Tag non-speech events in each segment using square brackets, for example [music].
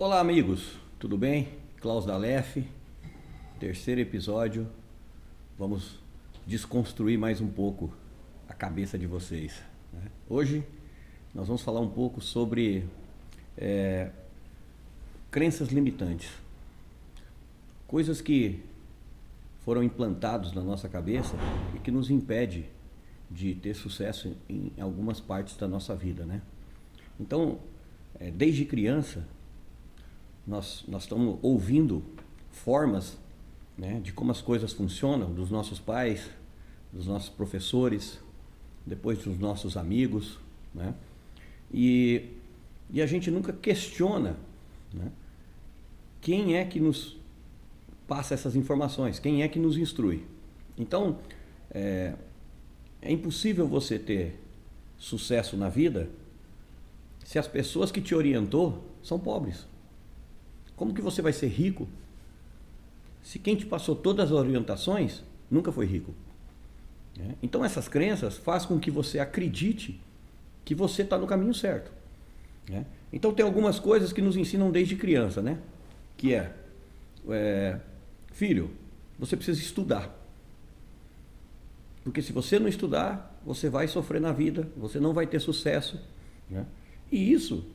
Olá, amigos, tudo bem? Klaus da Lef, terceiro episódio. Vamos desconstruir mais um pouco a cabeça de vocês. né? Hoje nós vamos falar um pouco sobre é, crenças limitantes, coisas que foram implantados na nossa cabeça e que nos impede de ter sucesso em algumas partes da nossa vida, né? Então, é, desde criança, nós, nós estamos ouvindo formas né, de como as coisas funcionam dos nossos pais, dos nossos professores, depois dos nossos amigos, né? E, e a gente nunca questiona né, quem é que nos passa essas informações, quem é que nos instrui. Então, é, é impossível você ter sucesso na vida se as pessoas que te orientou são pobres. Como que você vai ser rico se quem te passou todas as orientações nunca foi rico? né? Então essas crenças fazem com que você acredite que você está no caminho certo. né? Então tem algumas coisas que nos ensinam desde criança, né? Que é, é, filho, você precisa estudar. Porque se você não estudar, você vai sofrer na vida, você não vai ter sucesso. né? E isso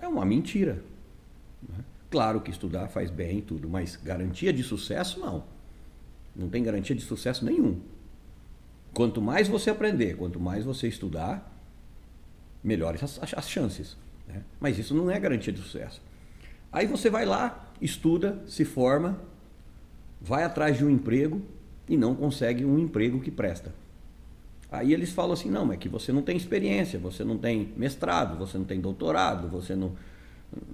é uma mentira. né? Claro que estudar faz bem tudo, mas garantia de sucesso não. Não tem garantia de sucesso nenhum. Quanto mais você aprender, quanto mais você estudar, melhores as, as- as chances. né? Mas isso não é garantia de sucesso. Aí você vai lá, estuda, se forma, vai atrás de um emprego e não consegue um emprego que presta. Aí eles falam assim: não, é que você não tem experiência, você não tem mestrado, você não tem doutorado, você não,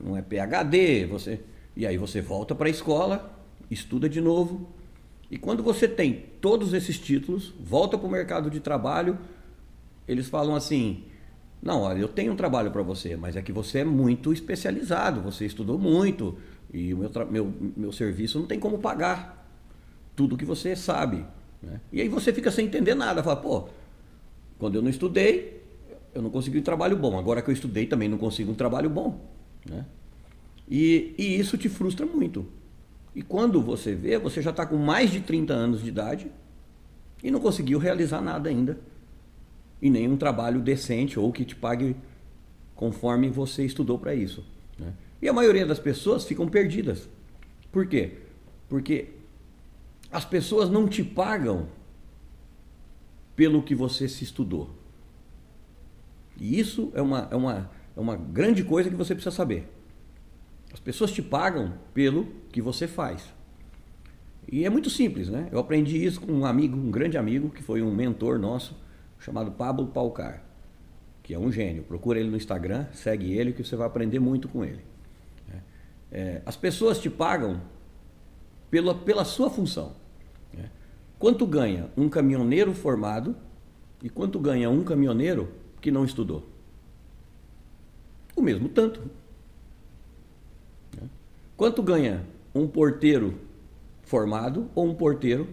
não é PhD, você. E aí você volta para a escola, estuda de novo. E quando você tem todos esses títulos, volta para o mercado de trabalho, eles falam assim: não, olha, eu tenho um trabalho para você, mas é que você é muito especializado, você estudou muito e o meu, meu, meu serviço não tem como pagar tudo que você sabe. né? E aí você fica sem entender nada, fala, pô, quando eu não estudei, eu não consegui um trabalho bom. Agora que eu estudei, também não consigo um trabalho bom. Né? E, e isso te frustra muito. E quando você vê, você já está com mais de 30 anos de idade e não conseguiu realizar nada ainda. E nenhum trabalho decente ou que te pague conforme você estudou para isso. né? E a maioria das pessoas ficam perdidas. Por quê? Porque as pessoas não te pagam pelo que você se estudou. E isso é uma, é uma, é uma grande coisa que você precisa saber. As pessoas te pagam pelo que você faz. E é muito simples, né? Eu aprendi isso com um amigo, um grande amigo, que foi um mentor nosso, chamado Pablo Palcar, que é um gênio. Procura ele no Instagram, segue ele, que você vai aprender muito com ele. É, as pessoas te pagam pela, pela sua função. né? Quanto ganha um caminhoneiro formado e quanto ganha um caminhoneiro que não estudou? O mesmo tanto. Quanto ganha um porteiro formado ou um porteiro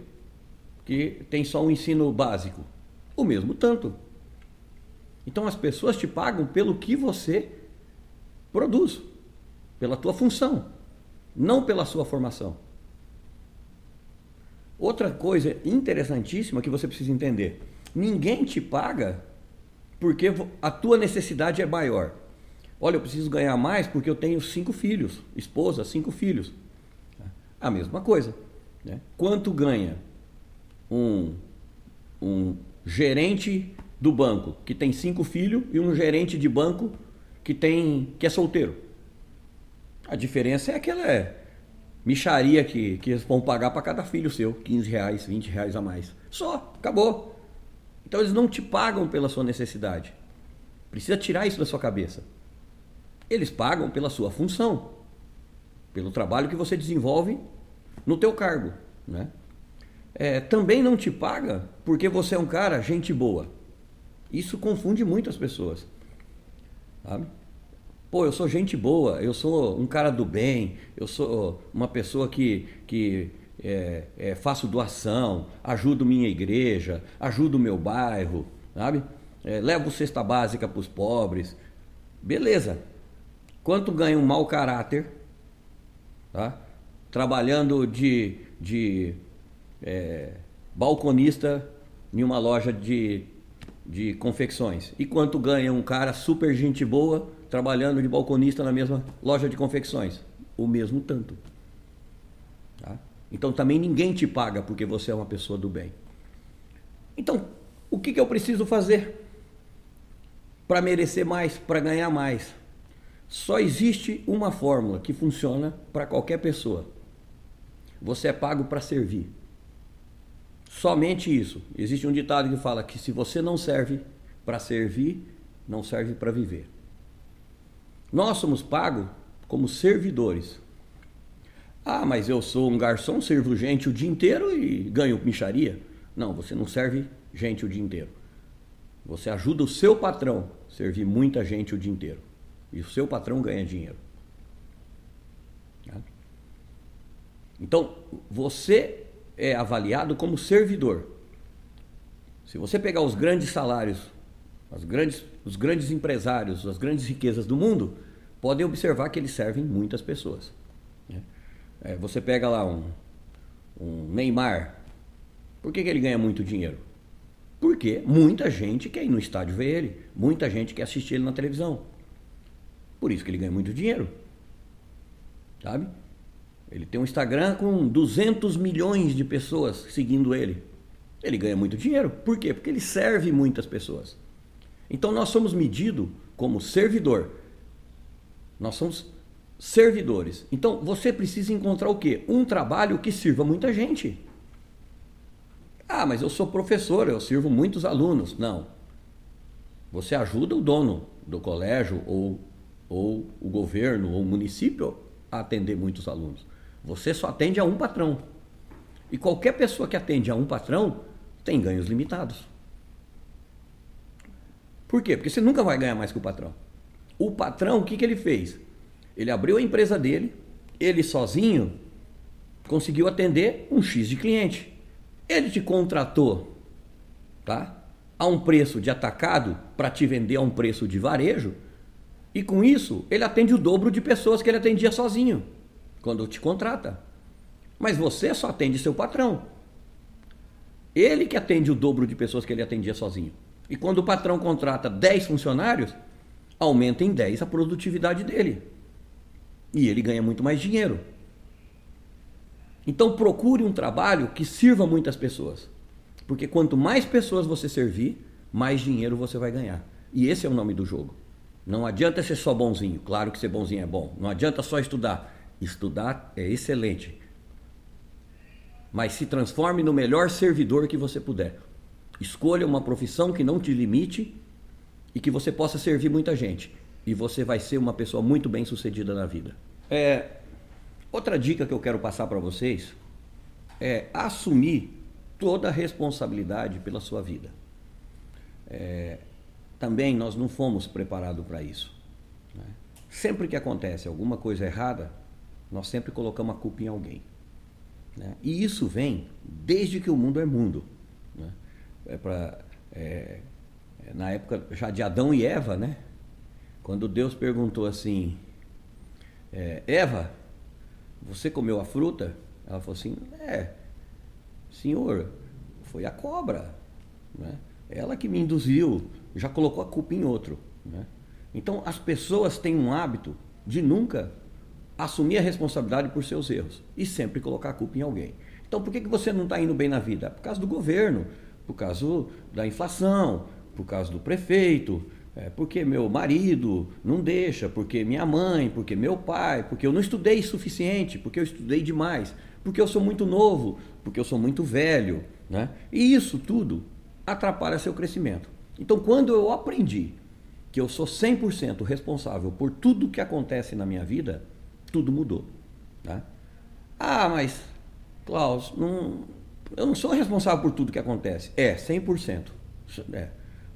que tem só um ensino básico? O mesmo tanto. Então as pessoas te pagam pelo que você produz, pela tua função, não pela sua formação. Outra coisa interessantíssima que você precisa entender: ninguém te paga porque a tua necessidade é maior. Olha, eu preciso ganhar mais porque eu tenho cinco filhos, esposa, cinco filhos. A mesma coisa. né? Quanto ganha um, um gerente do banco que tem cinco filhos e um gerente de banco que tem que é solteiro? A diferença é aquela é, micharia que, que eles vão pagar para cada filho seu, 15 reais, 20 reais a mais. Só, acabou. Então eles não te pagam pela sua necessidade. Precisa tirar isso da sua cabeça. Eles pagam pela sua função, pelo trabalho que você desenvolve no teu cargo, né? É, também não te paga porque você é um cara gente boa. Isso confunde muito as pessoas. Sabe? Pô, eu sou gente boa, eu sou um cara do bem, eu sou uma pessoa que, que é, é, faço doação, ajudo minha igreja, ajudo meu bairro, sabe? É, levo cesta básica para os pobres. Beleza. Quanto ganha um mau caráter tá? trabalhando de, de é, balconista em uma loja de, de confecções. E quanto ganha um cara super gente boa trabalhando de balconista na mesma loja de confecções? O mesmo tanto. Tá? Então também ninguém te paga porque você é uma pessoa do bem. Então, o que, que eu preciso fazer para merecer mais, para ganhar mais? Só existe uma fórmula que funciona para qualquer pessoa. Você é pago para servir. Somente isso. Existe um ditado que fala que se você não serve para servir, não serve para viver. Nós somos pagos como servidores. Ah, mas eu sou um garçom, sirvo gente o dia inteiro e ganho micharia. Não, você não serve gente o dia inteiro. Você ajuda o seu patrão a servir muita gente o dia inteiro. E o seu patrão ganha dinheiro. Então, você é avaliado como servidor. Se você pegar os grandes salários, grandes, os grandes empresários, as grandes riquezas do mundo, podem observar que eles servem muitas pessoas. Né? É, você pega lá um, um Neymar, por que, que ele ganha muito dinheiro? Porque muita gente quer ir no estádio ver ele, muita gente quer assistir ele na televisão. Por isso que ele ganha muito dinheiro. Sabe? Ele tem um Instagram com 200 milhões de pessoas seguindo ele. Ele ganha muito dinheiro. Por quê? Porque ele serve muitas pessoas. Então nós somos medidos como servidor. Nós somos servidores. Então você precisa encontrar o quê? Um trabalho que sirva muita gente. Ah, mas eu sou professor, eu sirvo muitos alunos. Não. Você ajuda o dono do colégio ou, ou o governo ou o município a atender muitos alunos. Você só atende a um patrão. E qualquer pessoa que atende a um patrão tem ganhos limitados. Por quê? Porque você nunca vai ganhar mais que o patrão. O patrão, o que, que ele fez? Ele abriu a empresa dele, ele sozinho conseguiu atender um X de cliente. Ele te contratou, tá? A um preço de atacado para te vender a um preço de varejo, e com isso ele atende o dobro de pessoas que ele atendia sozinho quando te contrata. Mas você só atende seu patrão. Ele que atende o dobro de pessoas que ele atendia sozinho. E quando o patrão contrata 10 funcionários, aumenta em 10 a produtividade dele. E ele ganha muito mais dinheiro. Então procure um trabalho que sirva muitas pessoas. Porque quanto mais pessoas você servir, mais dinheiro você vai ganhar. E esse é o nome do jogo. Não adianta ser só bonzinho. Claro que ser bonzinho é bom. Não adianta só estudar. Estudar é excelente. Mas se transforme no melhor servidor que você puder. Escolha uma profissão que não te limite e que você possa servir muita gente. E você vai ser uma pessoa muito bem sucedida na vida. É, outra dica que eu quero passar para vocês é assumir toda a responsabilidade pela sua vida. É, também nós não fomos preparados para isso. Né? Sempre que acontece alguma coisa errada, nós sempre colocamos a culpa em alguém. Né? E isso vem desde que o mundo é mundo. Né? É pra, é, é, na época já de Adão e Eva, né? quando Deus perguntou assim: é, Eva, você comeu a fruta? Ela falou assim: É, senhor, foi a cobra. Né? Ela que me induziu, já colocou a culpa em outro. Né? Então as pessoas têm um hábito de nunca assumir a responsabilidade por seus erros e sempre colocar a culpa em alguém. Então, por que, que você não está indo bem na vida? Por causa do governo, por causa da inflação, por causa do prefeito, é, porque meu marido não deixa, porque minha mãe, porque meu pai, porque eu não estudei suficiente, porque eu estudei demais, porque eu sou muito novo, porque eu sou muito velho. Né? E isso tudo atrapalha seu crescimento. Então, quando eu aprendi que eu sou 100% responsável por tudo que acontece na minha vida, tudo mudou. Tá? Ah, mas, Klaus, não, eu não sou responsável por tudo que acontece. É, 100%. É.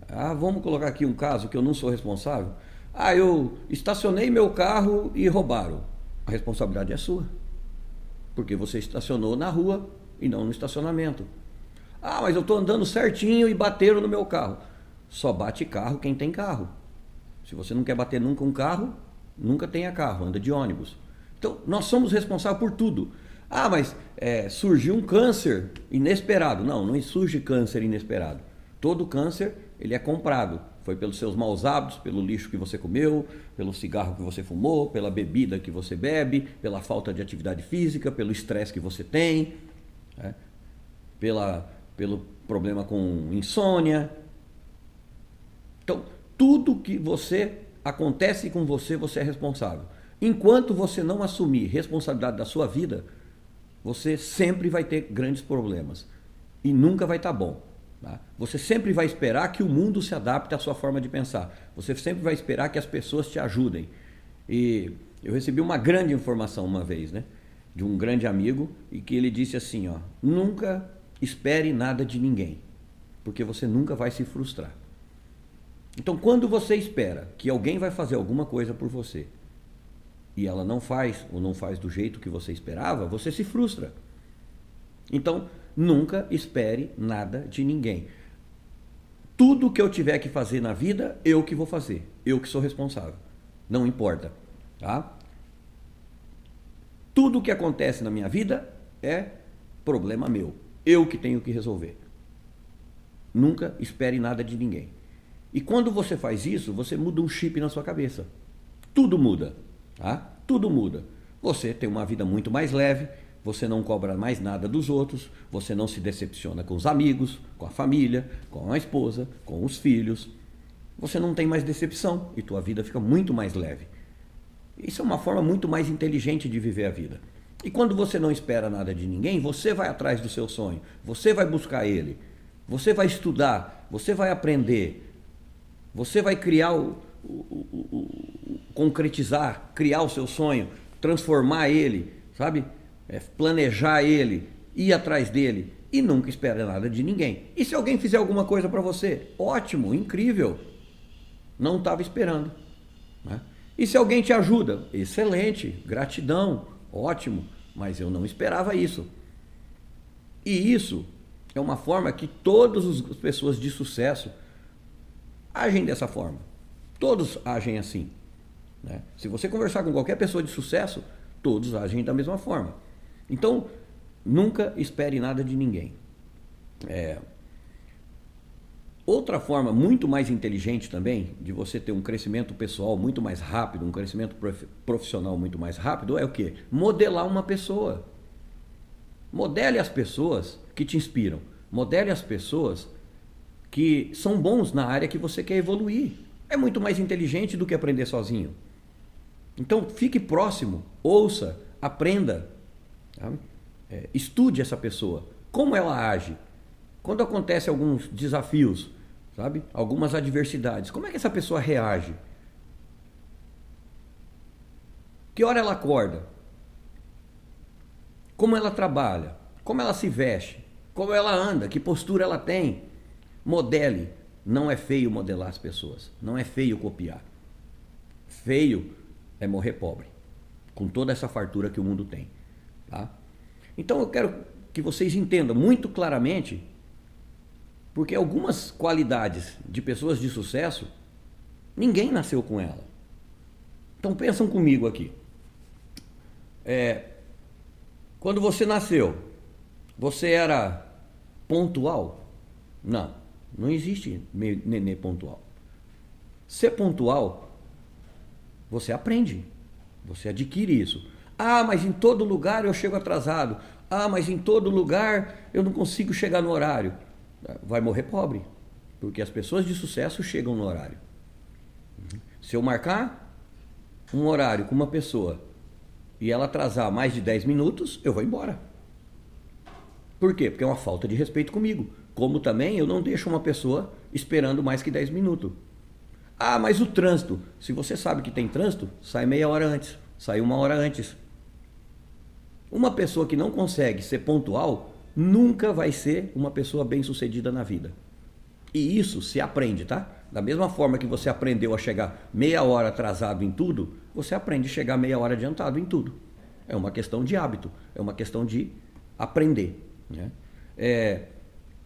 Ah, vamos colocar aqui um caso que eu não sou responsável. Ah, eu estacionei meu carro e roubaram. A responsabilidade é sua. Porque você estacionou na rua e não no estacionamento. Ah, mas eu estou andando certinho e bateram no meu carro. Só bate carro quem tem carro. Se você não quer bater nunca um carro, nunca tenha carro, anda de ônibus. Então, nós somos responsáveis por tudo. Ah, mas é, surgiu um câncer inesperado. Não, não surge câncer inesperado. Todo câncer ele é comprado. Foi pelos seus maus hábitos, pelo lixo que você comeu, pelo cigarro que você fumou, pela bebida que você bebe, pela falta de atividade física, pelo estresse que você tem, né? pela, pelo problema com insônia. Então, tudo que você acontece com você, você é responsável. Enquanto você não assumir responsabilidade da sua vida, você sempre vai ter grandes problemas e nunca vai estar bom. Tá? Você sempre vai esperar que o mundo se adapte à sua forma de pensar. Você sempre vai esperar que as pessoas te ajudem. E eu recebi uma grande informação uma vez, né? De um grande amigo e que ele disse assim, ó, nunca espere nada de ninguém, porque você nunca vai se frustrar. Então, quando você espera que alguém vai fazer alguma coisa por você e ela não faz ou não faz do jeito que você esperava, você se frustra. Então, Nunca espere nada de ninguém. Tudo que eu tiver que fazer na vida, eu que vou fazer. Eu que sou responsável. Não importa. Tá? Tudo que acontece na minha vida é problema meu. Eu que tenho que resolver. Nunca espere nada de ninguém. E quando você faz isso, você muda um chip na sua cabeça. Tudo muda. Tá? Tudo muda. Você tem uma vida muito mais leve, você não cobra mais nada dos outros, você não se decepciona com os amigos, com a família, com a esposa, com os filhos. Você não tem mais decepção e tua vida fica muito mais leve. Isso é uma forma muito mais inteligente de viver a vida. E quando você não espera nada de ninguém, você vai atrás do seu sonho, você vai buscar ele, você vai estudar, você vai aprender, você vai criar o, o, o, concretizar, criar o seu sonho, transformar ele, sabe? é, planejar ele, ir atrás dele e nunca espera nada de ninguém. E se alguém fizer alguma coisa para você? Ótimo, incrível. Não estava esperando. Né? E se alguém te ajuda? Excelente, gratidão, ótimo, mas eu não esperava isso. E isso é uma forma que todas as pessoas de sucesso agem dessa forma. Todos agem assim. Né? Se você conversar com qualquer pessoa de sucesso, todos agem da mesma forma. Então, nunca espere nada de ninguém. É... Outra forma muito mais inteligente também de você ter um crescimento pessoal muito mais rápido, um crescimento profissional muito mais rápido, é o que? Modelar uma pessoa. Modele as pessoas que te inspiram. Modele as pessoas que são bons na área que você quer evoluir. É muito mais inteligente do que aprender sozinho. Então, fique próximo, ouça, aprenda, é, estude essa pessoa, como ela age. Quando acontece alguns desafios, sabe? Algumas adversidades, como é que essa pessoa reage? Que hora ela acorda? Como ela trabalha? Como ela se veste? Como ela anda? Que postura ela tem? Modele. Não é feio modelar as pessoas. Não é feio copiar. Feio é morrer pobre. Com toda essa fartura que o mundo tem. Tá? Então eu quero que vocês entendam muito claramente, porque algumas qualidades de pessoas de sucesso, ninguém nasceu com ela. Então pensam comigo aqui. É, quando você nasceu, você era pontual? Não, não existe nenê pontual. Ser pontual, você aprende, você adquire isso. Ah, mas em todo lugar eu chego atrasado. Ah, mas em todo lugar eu não consigo chegar no horário. Vai morrer pobre, porque as pessoas de sucesso chegam no horário. Se eu marcar um horário com uma pessoa e ela atrasar mais de 10 minutos, eu vou embora. Por quê? Porque é uma falta de respeito comigo. Como também eu não deixo uma pessoa esperando mais que 10 minutos. Ah, mas o trânsito. Se você sabe que tem trânsito, sai meia hora antes, sai uma hora antes. Uma pessoa que não consegue ser pontual nunca vai ser uma pessoa bem-sucedida na vida. E isso se aprende, tá? Da mesma forma que você aprendeu a chegar meia hora atrasado em tudo, você aprende a chegar meia hora adiantado em tudo. É uma questão de hábito, é uma questão de aprender. Né? É,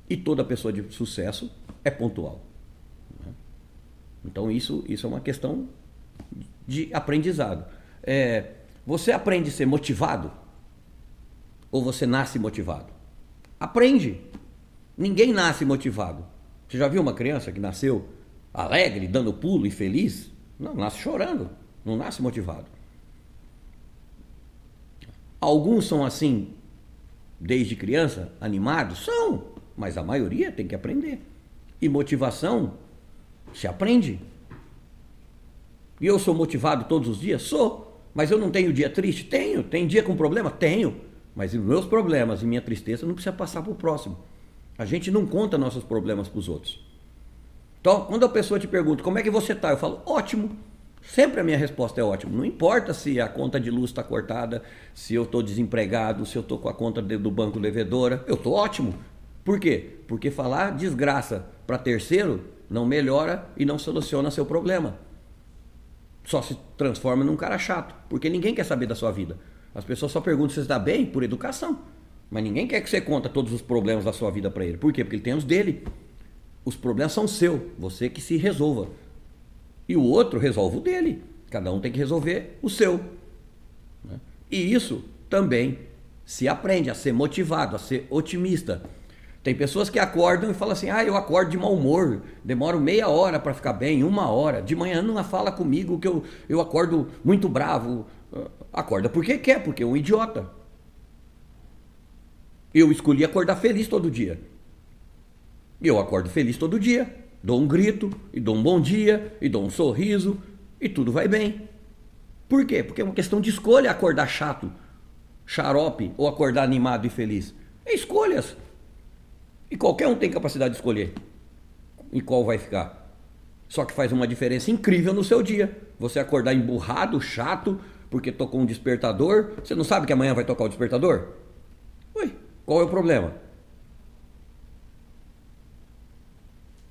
e toda pessoa de sucesso é pontual. Né? Então isso, isso é uma questão de aprendizado. É, Você aprende a ser motivado? Ou você nasce motivado? Aprende. Ninguém nasce motivado. Você já viu uma criança que nasceu alegre, dando pulo e feliz? Não, nasce chorando, não nasce motivado. Alguns são assim desde criança, animados? São, mas a maioria tem que aprender. E motivação se aprende. E eu sou motivado todos os dias? Sou. Mas eu não tenho dia triste? Tenho. Tem dia com problema? Tenho. Mas os meus problemas e minha tristeza não precisa passar para o próximo. A gente não conta nossos problemas para os outros. Então, quando a pessoa te pergunta como é que você está, eu falo ótimo. Sempre a minha resposta é ótimo. Não importa se a conta de luz está cortada, se eu estou desempregado, se eu estou com a conta do banco devedora. Eu estou ótimo. Por quê? Porque falar desgraça para terceiro não melhora e não soluciona seu problema. Só se transforma num cara chato. Porque ninguém quer saber da sua vida. As pessoas só perguntam se você está bem por educação. Mas ninguém quer que você conta todos os problemas da sua vida para ele. Por quê? Porque ele tem os dele. Os problemas são seus. Você que se resolva e o outro resolve o dele. Cada um tem que resolver o seu. Né? E isso também se aprende a ser motivado, a ser otimista. Tem pessoas que acordam e falam assim: ah, eu acordo de mau humor, demoro meia hora para ficar bem, uma hora. De manhã não fala comigo que eu, eu acordo muito bravo. Acorda porque quer, porque é um idiota. Eu escolhi acordar feliz todo dia. E eu acordo feliz todo dia dou um grito, e dou um bom dia, e dou um sorriso, e tudo vai bem. Por quê? Porque é uma questão de escolha acordar chato, xarope ou acordar animado e feliz. É escolhas. E qualquer um tem capacidade de escolher em qual vai ficar. Só que faz uma diferença incrível no seu dia. Você acordar emburrado, chato, porque tocou um despertador. Você não sabe que amanhã vai tocar o despertador? Ui, qual é o problema?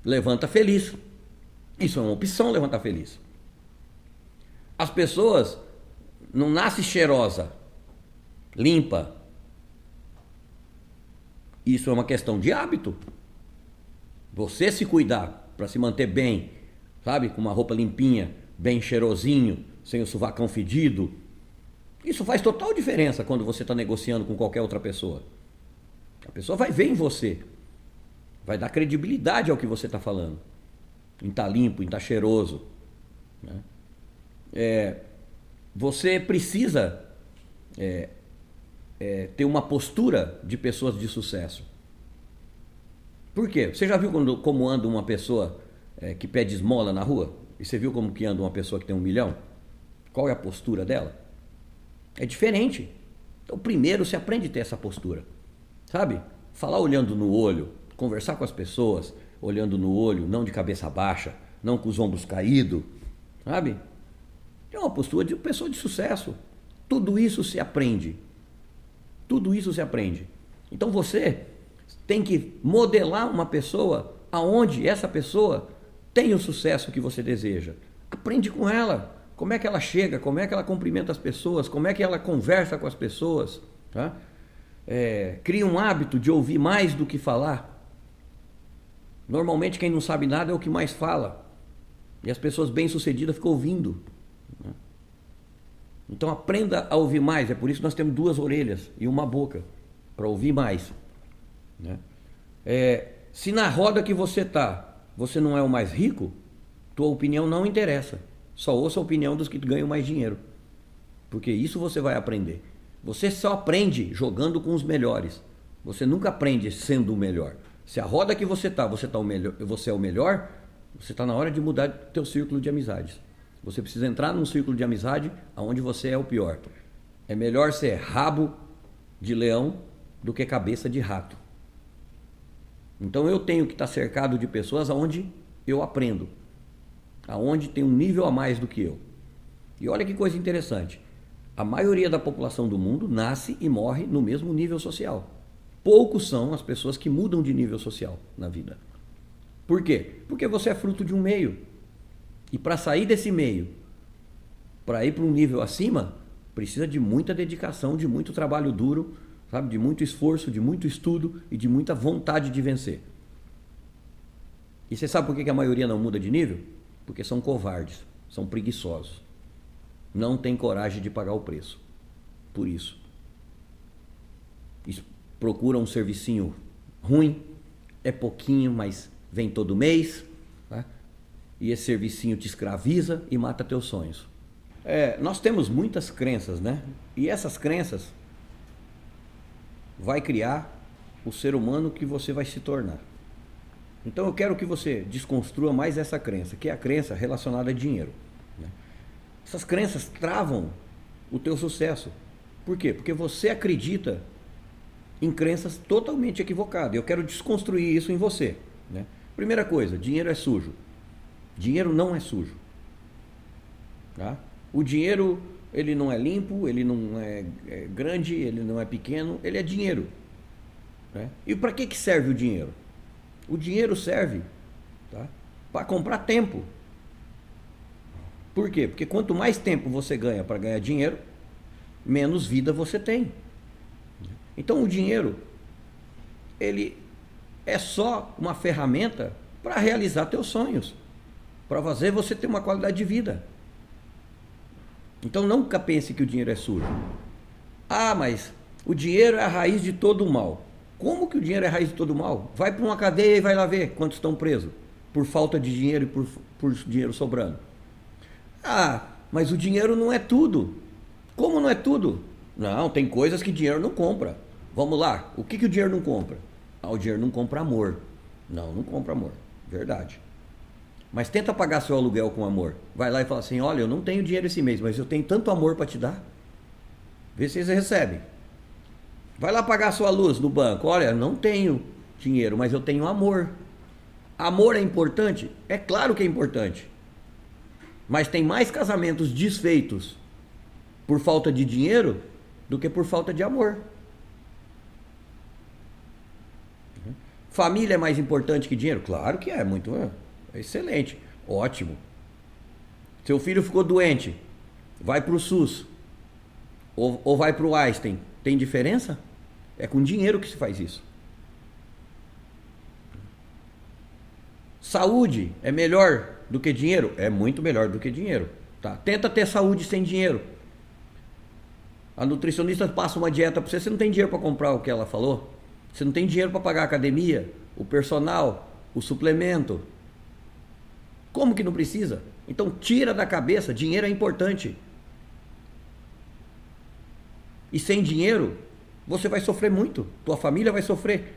levanta feliz. Isso é uma opção, levantar feliz. As pessoas não nascem cheirosa, limpa. Isso é uma questão de hábito. Você se cuidar para se manter bem, sabe, com uma roupa limpinha, bem cheirosinho, sem o sovacão fedido. Isso faz total diferença quando você está negociando com qualquer outra pessoa. A pessoa vai ver em você Vai dar credibilidade ao que você está falando. Em estar tá limpo, em estar tá cheiroso. Né? É, você precisa é, é, ter uma postura de pessoas de sucesso. Por quê? Você já viu quando, como anda uma pessoa é, que pede esmola na rua? E você viu como que anda uma pessoa que tem um milhão? Qual é a postura dela? É diferente. Então, primeiro, você aprende a ter essa postura. Sabe? Falar olhando no olho, conversar com as pessoas, olhando no olho, não de cabeça baixa, não com os ombros caídos, sabe? É uma postura de pessoa de sucesso. Tudo isso se aprende. Tudo isso se aprende. Então você tem que modelar uma pessoa aonde essa pessoa tem o sucesso que você deseja. Aprende com ela. Como é que ela chega, como é que ela cumprimenta as pessoas, como é que ela conversa com as pessoas. Tá? É, cria um hábito de ouvir mais do que falar. Normalmente quem não sabe nada é o que mais fala. E as pessoas bem-sucedidas ficam ouvindo. Né? Então aprenda a ouvir mais. É por isso que nós temos duas orelhas e uma boca para ouvir mais. Né? É, se na roda que você está você não é o mais rico, tua opinião não interessa. Só ouça a opinião dos que ganham mais dinheiro. Porque isso você vai aprender. Você só aprende jogando com os melhores. Você nunca aprende sendo o melhor. Se a roda que você tá, você tá o melhor, você é o melhor, você está na hora de mudar teu círculo de amizades. Você precisa entrar num círculo de amizade onde você é o pior. É melhor ser rabo de leão do que cabeça de rato. Então eu tenho que estar cercado de pessoas aonde eu aprendo, aonde tem um nível a mais do que eu. E olha que coisa interessante. A maioria da população do mundo nasce e morre no mesmo nível social. Poucos são as pessoas que mudam de nível social na vida. Por quê? Porque você é fruto de um meio. E para sair desse meio, para ir para um nível acima, precisa de muita dedicação, de muito trabalho duro, sabe? De muito esforço, de muito estudo e de muita vontade de vencer. E você sabe por que a maioria não muda de nível? Porque são covardes, são preguiçosos. Não tem coragem de pagar o preço. por isso. Procura um servicinho ruim, é pouquinho, mas vem todo mês, né? E esse servicinho te escraviza e mata teus sonhos. É, nós temos muitas crenças, né? E essas crenças vai criar o ser humano que você vai se tornar. Então eu quero que você desconstrua mais essa crença, que é a crença relacionada a dinheiro. Né? Essas crenças travam o teu sucesso. Por quê? Porque você acredita em crenças totalmente equivocadas. Eu quero desconstruir isso em você. Né? Primeira coisa, dinheiro é sujo. Dinheiro não é sujo. Tá? O dinheiro ele não é limpo, ele não é, é grande, ele não é pequeno, ele é dinheiro. Né? E para que, que serve o dinheiro? O dinheiro serve tá? para comprar tempo. Por quê? Porque quanto mais tempo você ganha para ganhar dinheiro, menos vida você tem. Então o dinheiro, ele é só uma ferramenta para realizar teus sonhos, para fazer você ter uma qualidade de vida. Então nunca pense que o dinheiro é sujo. Ah, mas o dinheiro é a raiz de todo o mal. Como que o dinheiro é a raiz de todo o mal? Vai para uma cadeia e vai lá ver quantos estão presos por falta de dinheiro e por, por dinheiro sobrando. Ah, mas o dinheiro não é tudo. Como não é tudo? Não, tem coisas que dinheiro não compra. Vamos lá, o que, que o dinheiro não compra? Ah, o dinheiro não compra amor. Não, não compra amor. Verdade. Mas tenta pagar seu aluguel com amor. Vai lá e fala assim: olha, eu não tenho dinheiro esse mês, mas eu tenho tanto amor para te dar. Vê se você recebe. Vai lá pagar sua luz no banco. Olha, não tenho dinheiro, mas eu tenho amor. Amor é importante? É claro que é importante. Mas tem mais casamentos desfeitos por falta de dinheiro do que por falta de amor. Família é mais importante que dinheiro? Claro que é, muito. É. Excelente, ótimo. Seu filho ficou doente, vai para o SUS ou, ou vai para o Einstein. Tem diferença? É com dinheiro que se faz isso. Saúde é melhor do que dinheiro? É muito melhor do que dinheiro. Tá? Tenta ter saúde sem dinheiro. A nutricionista passa uma dieta para você, você não tem dinheiro para comprar o que ela falou. Você não tem dinheiro para pagar a academia, o personal, o suplemento, como que não precisa? Então tira da cabeça, dinheiro é importante. E sem dinheiro, você vai sofrer muito, tua família vai sofrer.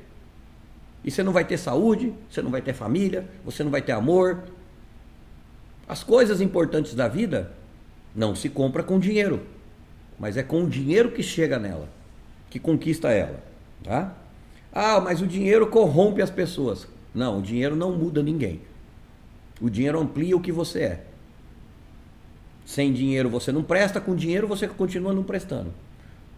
E você não vai ter saúde, você não vai ter família, você não vai ter amor. As coisas importantes da vida não se compra com dinheiro, mas é com o dinheiro que chega nela, que conquista ela, tá? Ah, mas o dinheiro corrompe as pessoas. Não, o dinheiro não muda ninguém. O dinheiro amplia o que você é. Sem dinheiro você não presta, com dinheiro você continua não prestando.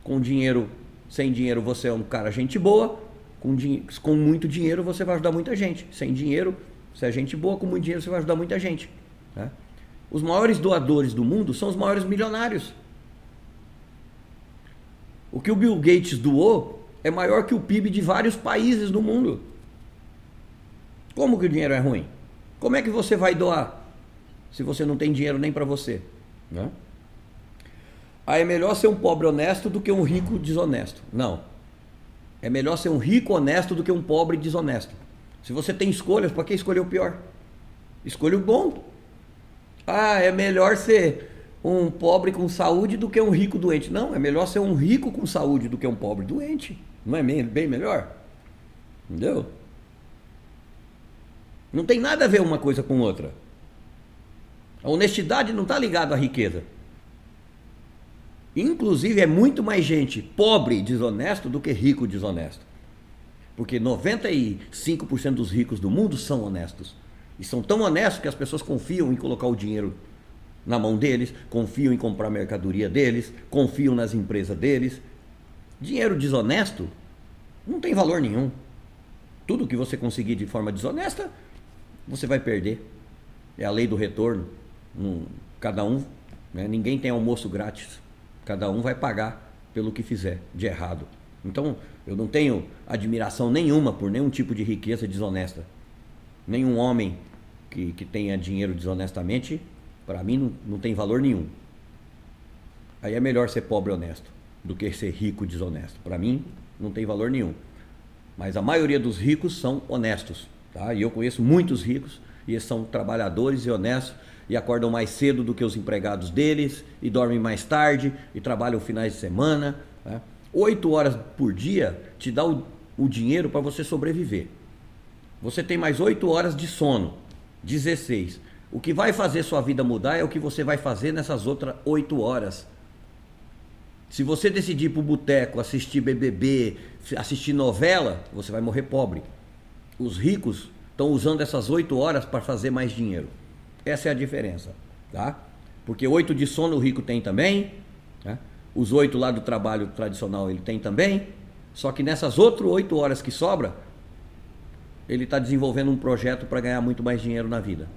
Com dinheiro, sem dinheiro você é um cara gente boa, com, com muito dinheiro você vai ajudar muita gente. Sem dinheiro, você é gente boa, com muito dinheiro você vai ajudar muita gente. Né? Os maiores doadores do mundo são os maiores milionários. O que o Bill Gates doou é maior que o PIB de vários países do mundo. Como que o dinheiro é ruim? Como é que você vai doar se você não tem dinheiro nem para você? Né? Aí é melhor ser um pobre honesto do que um rico desonesto. Não. É melhor ser um rico honesto do que um pobre desonesto. Se você tem escolhas, para que escolher o pior? Escolha o bom. Ah, é melhor ser um pobre com saúde do que um rico doente. Não, é melhor ser um rico com saúde do que um pobre doente. Não é bem melhor? Entendeu? Não tem nada a ver uma coisa com outra. A honestidade não está ligada à riqueza. Inclusive, é muito mais gente pobre e desonesto do que rico e desonesto. Porque 95% dos ricos do mundo são honestos. E são tão honestos que as pessoas confiam em colocar o dinheiro na mão deles, confiam em comprar mercadoria deles, confiam nas empresas deles. Dinheiro desonesto não tem valor nenhum. Tudo que você conseguir de forma desonesta você vai perder. É a lei do retorno. Um, cada um, né, ninguém tem almoço grátis. Cada um vai pagar pelo que fizer de errado. Então, eu não tenho admiração nenhuma por nenhum tipo de riqueza desonesta. Nenhum homem que, que tenha dinheiro desonestamente, para mim, não, não tem valor nenhum. Aí é melhor ser pobre honesto. do que ser rico desonesto. Para mim, não tem valor nenhum. Mas a maioria dos ricos são honestos. Tá? E eu conheço muitos ricos e eles são trabalhadores e honestos e acordam mais cedo do que os empregados deles e dormem mais tarde e trabalham finais de semana. Né? Oito horas por dia te dá o, o dinheiro para você sobreviver. Você tem mais oito horas de sono, 16. O que vai fazer sua vida mudar é o que você vai fazer nessas outras oito horas. Se você decidir ir para o boteco, assistir BBB, assistir novela, você vai morrer pobre. Os ricos estão usando essas oito horas para fazer mais dinheiro. Essa é a diferença, tá? Porque oito de sono o rico tem também, né? os oito lá do trabalho tradicional ele tem também, só que nessas outras oito horas que sobra, ele está desenvolvendo um projeto para ganhar muito mais dinheiro na vida.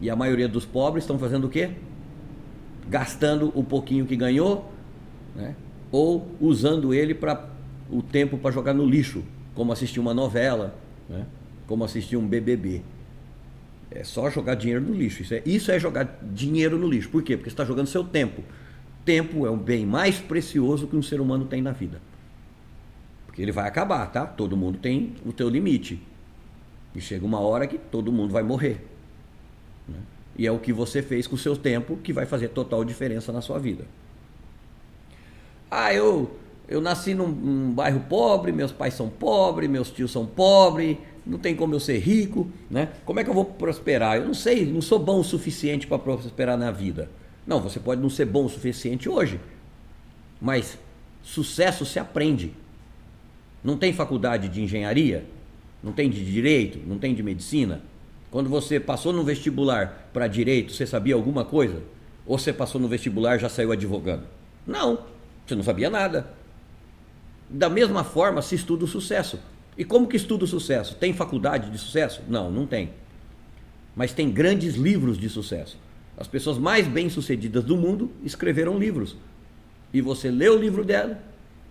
E a maioria dos pobres estão fazendo o quê? Gastando o pouquinho que ganhou, né? ou usando ele para o tempo para jogar no lixo, como assistir uma novela, né? como assistir um BBB. É só jogar dinheiro no lixo. Isso é, isso é jogar dinheiro no lixo. Por quê? Porque você está jogando seu tempo. Tempo é um bem mais precioso que um ser humano tem na vida. Porque ele vai acabar, tá? Todo mundo tem o teu limite. E chega uma hora que todo mundo vai morrer. Né? E é o que você fez com o seu tempo que vai fazer total diferença na sua vida. Ah, eu, eu nasci num, num bairro pobre, meus pais são pobres, meus tios são pobres, não tem como eu ser rico, né? Como é que eu vou prosperar? Eu não sei, não sou bom o suficiente para prosperar na vida. Não, você pode não ser bom o suficiente hoje, mas sucesso se aprende. Não tem faculdade de engenharia, não tem de direito, não tem de medicina. Quando você passou no vestibular para direito, você sabia alguma coisa? Ou você passou no vestibular e já saiu advogando? Não, você não sabia nada. Da mesma forma se estuda o sucesso. E como que estuda o sucesso? Tem faculdade de sucesso? Não, não tem. Mas tem grandes livros de sucesso. As pessoas mais bem-sucedidas do mundo escreveram livros. E você lê o livro dela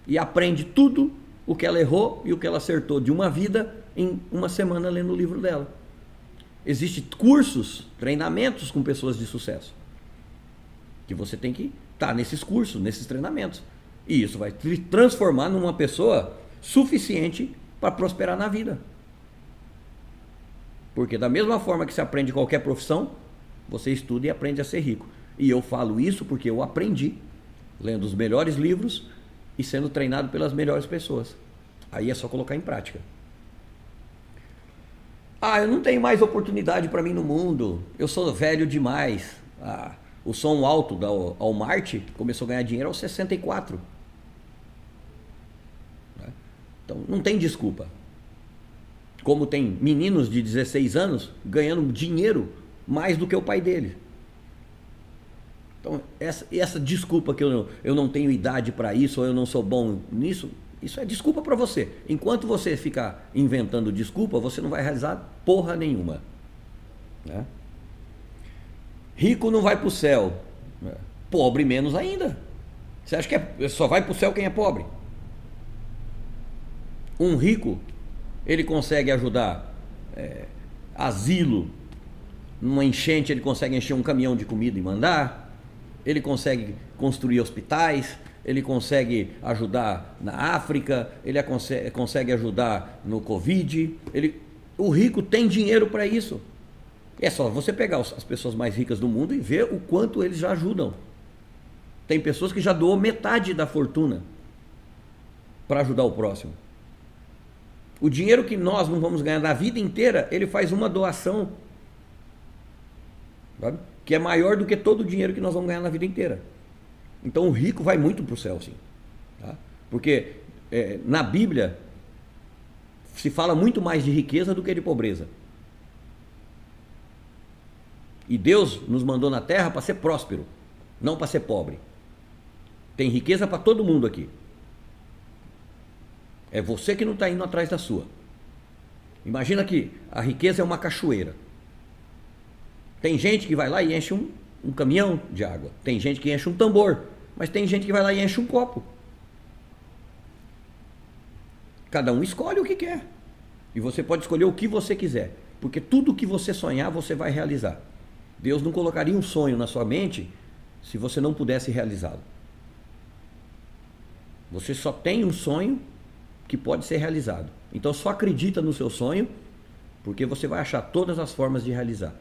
e aprende tudo o que ela errou e o que ela acertou de uma vida em uma semana lendo o livro dela. Existem cursos, treinamentos com pessoas de sucesso. Que você tem que estar tá nesses cursos, nesses treinamentos. E isso vai te transformar numa pessoa suficiente para prosperar na vida. Porque da mesma forma que se aprende qualquer profissão, você estuda e aprende a ser rico. E eu falo isso porque eu aprendi lendo os melhores livros e sendo treinado pelas melhores pessoas. Aí é só colocar em prática. Ah, eu não tenho mais oportunidade para mim no mundo. Eu sou velho demais. Ah, o som alto da Walmart começou a ganhar dinheiro aos 64. Então não tem desculpa. Como tem meninos de 16 anos ganhando dinheiro mais do que o pai dele. Então, essa, essa desculpa que eu eu não tenho idade para isso, ou eu não sou bom nisso, isso é desculpa para você. Enquanto você ficar inventando desculpa, você não vai realizar porra nenhuma. Né? Rico não vai para o céu, pobre menos ainda. Você acha que é, só vai para o céu quem é pobre? Um rico, ele consegue ajudar é, asilo, numa enchente ele consegue encher um caminhão de comida e mandar, ele consegue construir hospitais, ele consegue ajudar na África, ele consegue, consegue ajudar no Covid. Ele, o rico tem dinheiro para isso. É só você pegar as pessoas mais ricas do mundo e ver o quanto eles já ajudam. Tem pessoas que já doam metade da fortuna para ajudar o próximo. O dinheiro que nós não vamos ganhar na vida inteira, ele faz uma doação sabe? que é maior do que todo o dinheiro que nós vamos ganhar na vida inteira. Então o rico vai muito para o céu, sim. Tá? Porque é, na Bíblia se fala muito mais de riqueza do que de pobreza. E Deus nos mandou na terra para ser próspero, não para ser pobre. Tem riqueza para todo mundo aqui. É você que não está indo atrás da sua. Imagina que a riqueza é uma cachoeira. Tem gente que vai lá e enche um, um caminhão de água. Tem gente que enche um tambor. Mas tem gente que vai lá e enche um copo. Cada um escolhe o que quer. E você pode escolher o que você quiser. Porque tudo que você sonhar, você vai realizar. Deus não colocaria um sonho na sua mente se você não pudesse realizá-lo. Você só tem um sonho que pode ser realizado. Então só acredita no seu sonho, porque você vai achar todas as formas de realizar.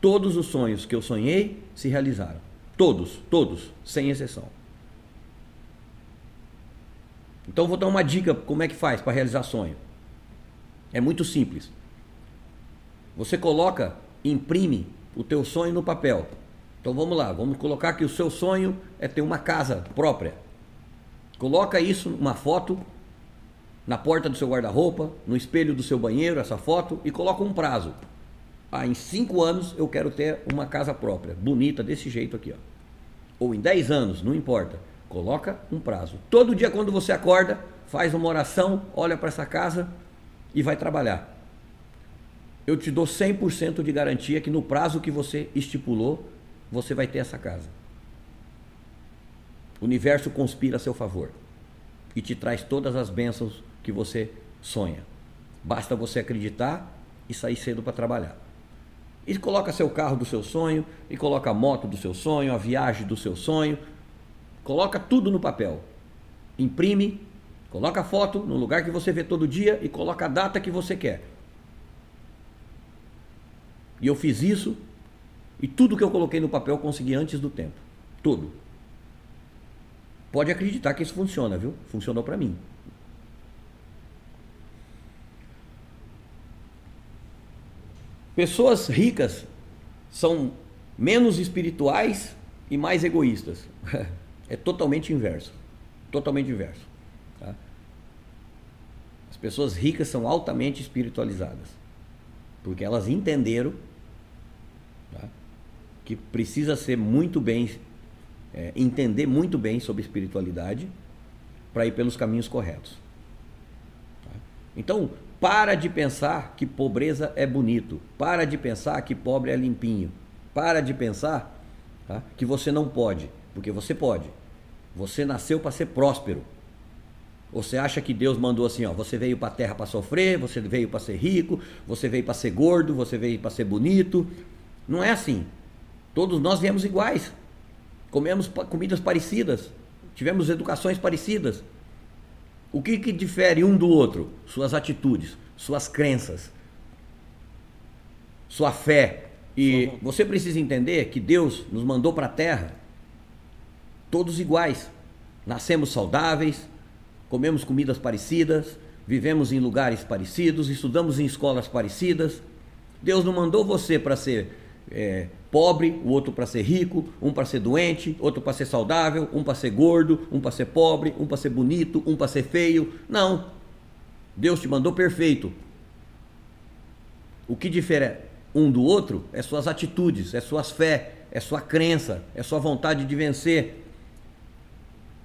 Todos os sonhos que eu sonhei se realizaram. Todos, todos, sem exceção. Então vou dar uma dica como é que faz para realizar sonho. É muito simples. Você coloca, imprime o teu sonho no papel. Então vamos lá, vamos colocar que o seu sonho é ter uma casa própria. Coloca isso numa foto na porta do seu guarda-roupa, no espelho do seu banheiro, essa foto, e coloca um prazo. Ah, em cinco anos eu quero ter uma casa própria, bonita desse jeito aqui, ó. Ou em dez anos, não importa. Coloca um prazo. Todo dia quando você acorda, faz uma oração, olha para essa casa e vai trabalhar. Eu te dou 100% de garantia que no prazo que você estipulou, você vai ter essa casa. O universo conspira a seu favor e te traz todas as bênçãos que você sonha. Basta você acreditar e sair cedo para trabalhar. E coloca seu carro do seu sonho, e coloca a moto do seu sonho, a viagem do seu sonho. Coloca tudo no papel. Imprime, coloca a foto no lugar que você vê todo dia e coloca a data que você quer. E eu fiz isso e tudo que eu coloquei no papel eu consegui antes do tempo. Tudo. Pode acreditar que isso funciona, viu? Funcionou para mim. Pessoas ricas são menos espirituais e mais egoístas. [laughs] É totalmente inverso. Totalmente inverso. Tá? As pessoas ricas são altamente espiritualizadas. Porque elas entenderam tá? que precisa ser muito bem, é, entender muito bem sobre espiritualidade para ir pelos caminhos corretos. Tá? Então, para de pensar que pobreza é bonito. Para de pensar que pobre é limpinho. Para de pensar tá, que você não pode, porque você pode. Você nasceu para ser próspero. Você acha que Deus mandou assim, ó, você veio para a terra para sofrer, você veio para ser rico, você veio para ser gordo, você veio para ser bonito. Não é assim. Todos nós viemos iguais. Comemos comidas parecidas, tivemos educações parecidas. O que, que difere um do outro? Suas atitudes, suas crenças, sua fé. E você precisa entender que Deus nos mandou para a terra todos iguais. Nascemos saudáveis, comemos comidas parecidas, vivemos em lugares parecidos, estudamos em escolas parecidas. Deus não mandou você para ser é, pobre, o outro para ser rico, um para ser doente, outro para ser saudável, um para ser gordo, um para ser pobre, um para ser bonito, um para ser feio. Não. Deus te mandou perfeito. O que difere um do outro é suas atitudes, é suas fé, é sua crença, é sua vontade de vencer,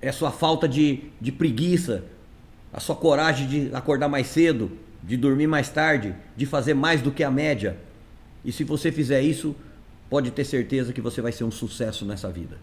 é sua falta de, de preguiça, a sua coragem de acordar mais cedo, de dormir mais tarde, de fazer mais do que a média. E se você fizer isso, pode ter certeza que você vai ser um sucesso nessa vida.